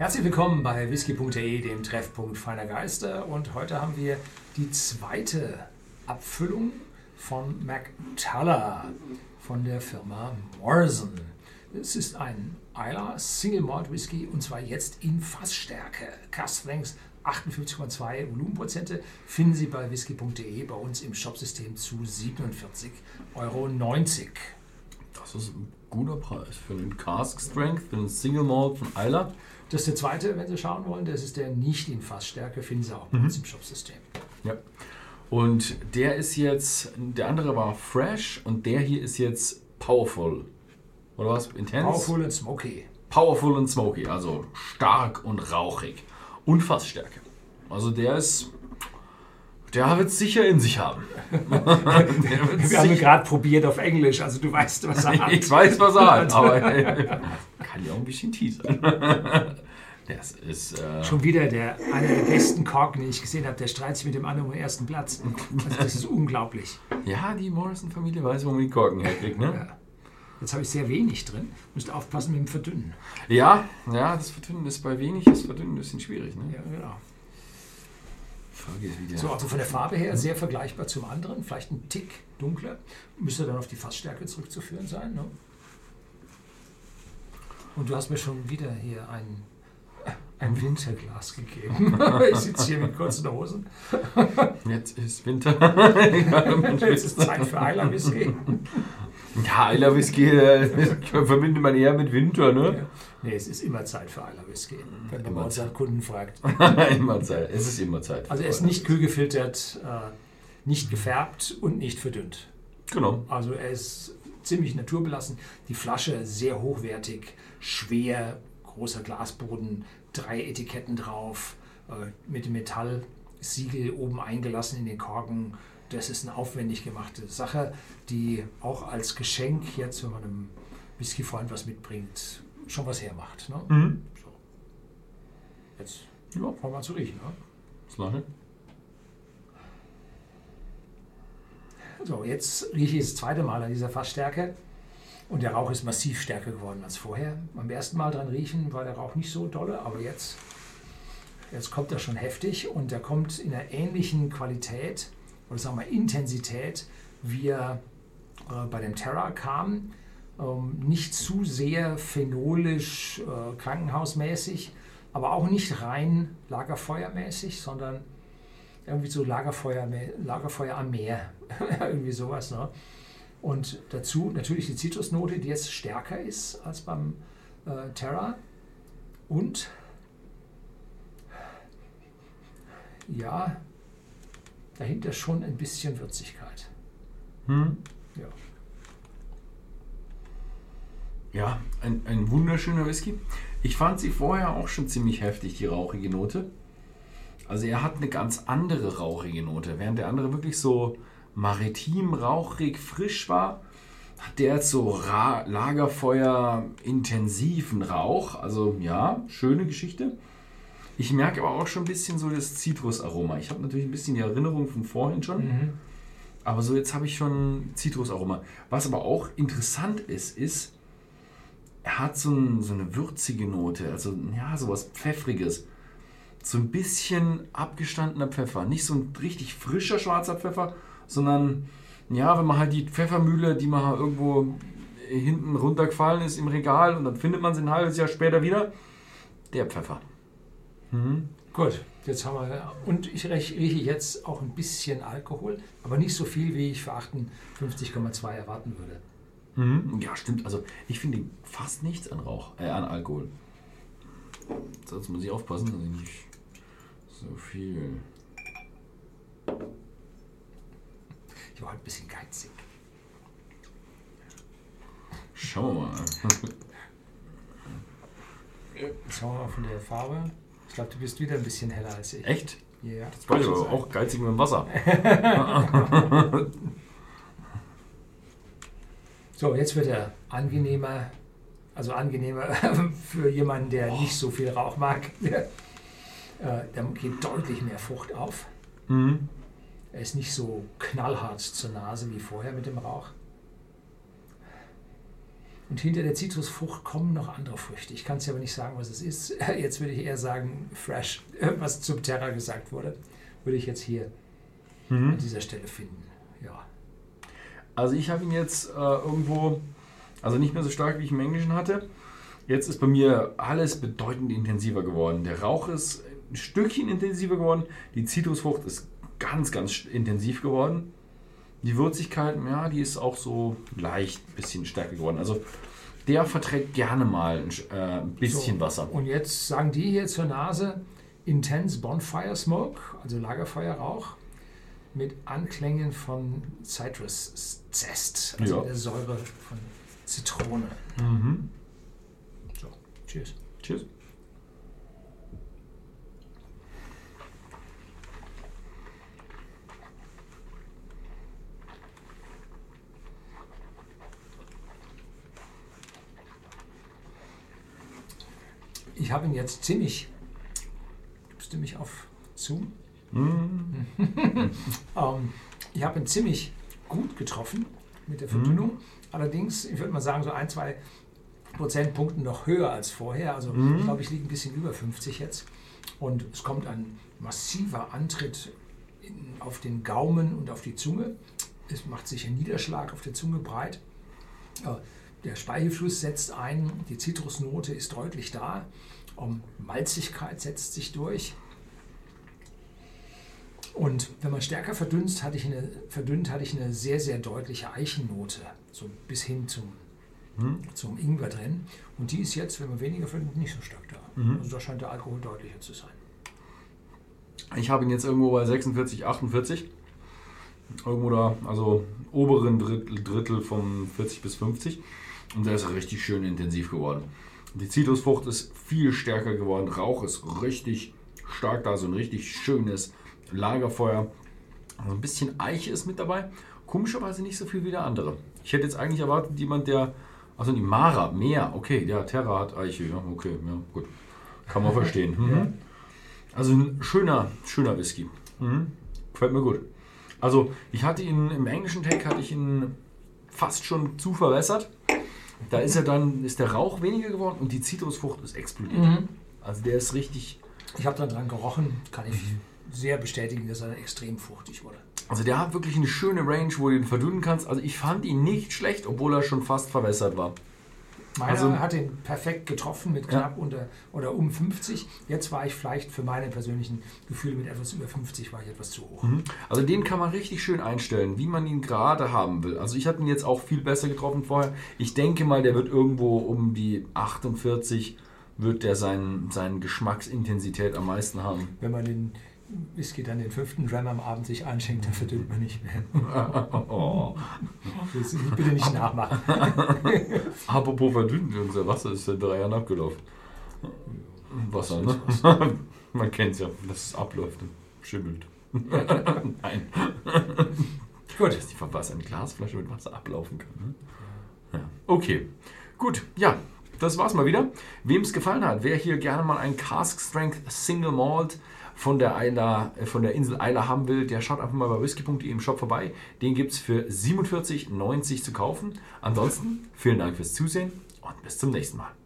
Herzlich willkommen bei whisky.de, dem Treffpunkt feiner Geister. Und heute haben wir die zweite Abfüllung von McTuller von der Firma Morrison. Es ist ein Isla Single Malt Whisky und zwar jetzt in Fassstärke. Cask Length 58,2 Volumenprozente finden Sie bei whisky.de bei uns im Shopsystem zu 47,90 Euro. Das ist ein guter Preis für den Cask Strength, für den Single Malt von Isla. Das ist der zweite, wenn Sie schauen wollen. Das ist der nicht in Fassstärke, finden Sie auch bei uns im Shopsystem. Ja. Und der ist jetzt, der andere war Fresh und der hier ist jetzt Powerful. Oder was? Intense? Powerful and Smoky. Powerful und Smoky, also stark und rauchig. Und Fassstärke. Also der ist, der wird es sicher in sich haben. Wir haben gerade probiert auf Englisch, also du weißt, was er hat. Ich weiß, was er hat, aber kann ja auch ein bisschen teasern. Das ist. Äh, Schon wieder der, einer der besten Korken, den ich gesehen habe, der streitet sich mit dem anderen um den ersten Platz. Also das ist unglaublich. ja, die Morrison-Familie weiß, wo man die Korken herkriegt, ne? Ja. Jetzt habe ich sehr wenig drin. Müsst aufpassen mit dem Verdünnen. Ja, ja, das Verdünnen ist bei wenig, das Verdünnen ist ein bisschen schwierig, ne? Ja, genau. Frage ist, wie der. So, also von der Farbe her sehr vergleichbar zum anderen. Vielleicht ein Tick dunkler. Müsste dann auf die Fassstärke zurückzuführen sein. Ne? Und du hast mir schon wieder hier ein, ein Winterglas gegeben. ich sitze hier mit kurzen Hosen. Jetzt ist Winter. Jetzt ist Zeit für Eiler Whisky. Ja, Eiler Whisky äh, verbindet man eher mit Winter, ne? Nee, es ist immer Zeit für Eiler Whisky, wenn man unseren Kunden fragt. immer Zeit. Es ist immer Zeit. Also er ist nicht kühl gefiltert, äh, nicht gefärbt und nicht verdünnt. Genau. Also er ist ziemlich naturbelassen. Die Flasche sehr hochwertig, schwer, großer Glasboden, drei Etiketten drauf, äh, mit dem Metallsiegel oben eingelassen in den Korken. Das ist eine aufwendig gemachte Sache, die auch als Geschenk jetzt, wenn man einem Whisky-Freund was mitbringt, schon was hermacht. Ne? Mhm. So. Jetzt Ja, fangen wir zu riechen. Ne? das lange. So, jetzt rieche ich das zweite Mal an dieser Fassstärke und der Rauch ist massiv stärker geworden als vorher. Beim ersten Mal dran riechen war der Rauch nicht so dolle, aber jetzt, jetzt kommt er schon heftig und der kommt in einer ähnlichen Qualität oder sagen wir Intensität, wie er äh, bei dem Terra kam. Ähm, nicht zu sehr phenolisch, äh, krankenhausmäßig, aber auch nicht rein lagerfeuermäßig, sondern irgendwie so Lagerfeuer, Lagerfeuer am Meer, irgendwie sowas. Ne? Und dazu natürlich die Zitrusnote, die jetzt stärker ist als beim äh, Terra. Und ja, dahinter schon ein bisschen Würzigkeit. Hm. Ja. Ja, ein, ein wunderschöner Whisky. Ich fand sie vorher auch schon ziemlich heftig, die rauchige Note. Also er hat eine ganz andere rauchige Note. Während der andere wirklich so maritim, rauchig, frisch war, hat der jetzt so Ra Lagerfeuer intensiven Rauch. Also ja, schöne Geschichte. Ich merke aber auch schon ein bisschen so das Zitrusaroma. Ich habe natürlich ein bisschen die Erinnerung von vorhin schon. Mhm. Aber so jetzt habe ich schon Zitrusaroma. Was aber auch interessant ist, ist, er hat so, ein, so eine würzige Note, also ja, sowas Pfeffriges. So ein bisschen abgestandener Pfeffer. Nicht so ein richtig frischer schwarzer Pfeffer, sondern ja, wenn man halt die Pfeffermühle, die man irgendwo hinten runtergefallen ist im Regal und dann findet man sie ein halbes Jahr später wieder, der Pfeffer. Mhm. Gut, jetzt haben wir. Und ich riech- rieche jetzt auch ein bisschen Alkohol, aber nicht so viel, wie ich für 58,2 erwarten würde. Mhm. Ja, stimmt. Also ich finde fast nichts an Rauch, äh, an Alkohol. Sonst muss ich aufpassen, dass ich nicht so viel. Ich war halt ein bisschen geizig. Schauen wir mal. Jetzt haben wir mal von der Farbe. Ich glaube, du bist wieder ein bisschen heller als ich. Echt? Ja, Das war aber auch geizig mit dem Wasser. So, jetzt wird er angenehmer. Also angenehmer für jemanden, der nicht so viel Rauch mag. Äh, Da geht deutlich mehr Frucht auf. Mhm. Er ist nicht so knallhart zur Nase wie vorher mit dem Rauch. Und hinter der Zitrusfrucht kommen noch andere Früchte. Ich kann es aber nicht sagen, was es ist. Jetzt würde ich eher sagen, fresh, was zum Terra gesagt wurde, würde ich jetzt hier mhm. an dieser Stelle finden. Ja. Also ich habe ihn jetzt äh, irgendwo, also nicht mehr so stark, wie ich im Englischen hatte. Jetzt ist bei mir alles bedeutend intensiver geworden. Der Rauch ist ein Stückchen intensiver geworden. Die Zitrusfrucht ist ganz, ganz intensiv geworden. Die Würzigkeit, ja, die ist auch so leicht ein bisschen stärker geworden. Also der verträgt gerne mal ein äh, bisschen so, Wasser. Und jetzt sagen die hier zur Nase Intense Bonfire Smoke, also Lagerfeuerrauch, mit Anklängen von Citrus Zest, also ja. der Säure von Zitrone. Mhm. So, cheers. Cheers. Ich habe ihn jetzt ziemlich. Gibst du mich auf Zoom? Mm. ähm, ich habe ihn ziemlich gut getroffen mit der Verdünnung. Mm. Allerdings, ich würde mal sagen, so ein, zwei Prozentpunkten noch höher als vorher. Also mm. ich glaube, ich liege ein bisschen über 50 jetzt. Und es kommt ein massiver Antritt in, auf den Gaumen und auf die Zunge. Es macht sich ein Niederschlag auf der Zunge breit. Äh, der Speichelfluss setzt ein, die Zitrusnote ist deutlich da, um Malzigkeit setzt sich durch. Und wenn man stärker verdünnt, hatte ich eine, verdünnt, hatte ich eine sehr, sehr deutliche Eichennote, so bis hin zum, mhm. zum Ingwer drin. Und die ist jetzt, wenn man weniger verdünnt, nicht so stark da. Mhm. Also da scheint der Alkohol deutlicher zu sein. Ich habe ihn jetzt irgendwo bei 46, 48. Irgendwo da, also oberen Drittel, Drittel von 40 bis 50. Und der ist richtig schön intensiv geworden. Die Zitrusfrucht ist viel stärker geworden. Rauch ist richtig stark da, so ein richtig schönes Lagerfeuer. Also ein bisschen Eiche ist mit dabei. Komischerweise nicht so viel wie der andere. Ich hätte jetzt eigentlich erwartet, jemand, der. Also die Mara, mehr, okay, der Terra hat Eiche, ja, okay, ja, gut. Kann man verstehen. Mhm. Also ein schöner, schöner Whisky. Mhm. Gefällt mir gut. Also ich hatte ihn im englischen Tag hatte ich ihn fast schon zu verwässert. Da ist er dann, ist der Rauch weniger geworden und die Zitrusfrucht ist explodiert. Mhm. Also der ist richtig. Ich habe dann dran gerochen, kann ich mhm. sehr bestätigen, dass er extrem fruchtig wurde. Also der hat wirklich eine schöne Range, wo du ihn verdünnen kannst. Also ich fand ihn nicht schlecht, obwohl er schon fast verwässert war. Meiner also, hat ihn perfekt getroffen mit knapp ja. unter oder um 50. Jetzt war ich vielleicht für meine persönlichen Gefühle mit etwas über 50 war ich etwas zu hoch. Mhm. Also den kann man richtig schön einstellen, wie man ihn gerade haben will. Also ich hatte ihn jetzt auch viel besser getroffen vorher. Ich denke mal, der wird irgendwo um die 48 wird der sein, seine Geschmacksintensität am meisten haben. Wenn man den Whisky dann den fünften Dram am Abend sich einschenkt, dann verdünnt man nicht mehr. oh. Bitte nicht nachmachen. Apropos verdünnt, unser Wasser ist seit drei Jahren abgelaufen. Wasser, ne? man kennt es ja, dass es abläuft und schimmelt. Nein. Gut. Dass die von Wasser eine Glasflasche mit Wasser ablaufen kann. Ne? Ja. Okay. Gut, ja, das war's mal wieder. Wem es gefallen hat, wer hier gerne mal ein Cask Strength Single Malt von der, Eila, äh, von der Insel Eila haben will, der schaut einfach mal bei whisky.de im Shop vorbei. Den gibt es für 47,90 zu kaufen. Ansonsten vielen Dank fürs Zusehen und bis zum nächsten Mal.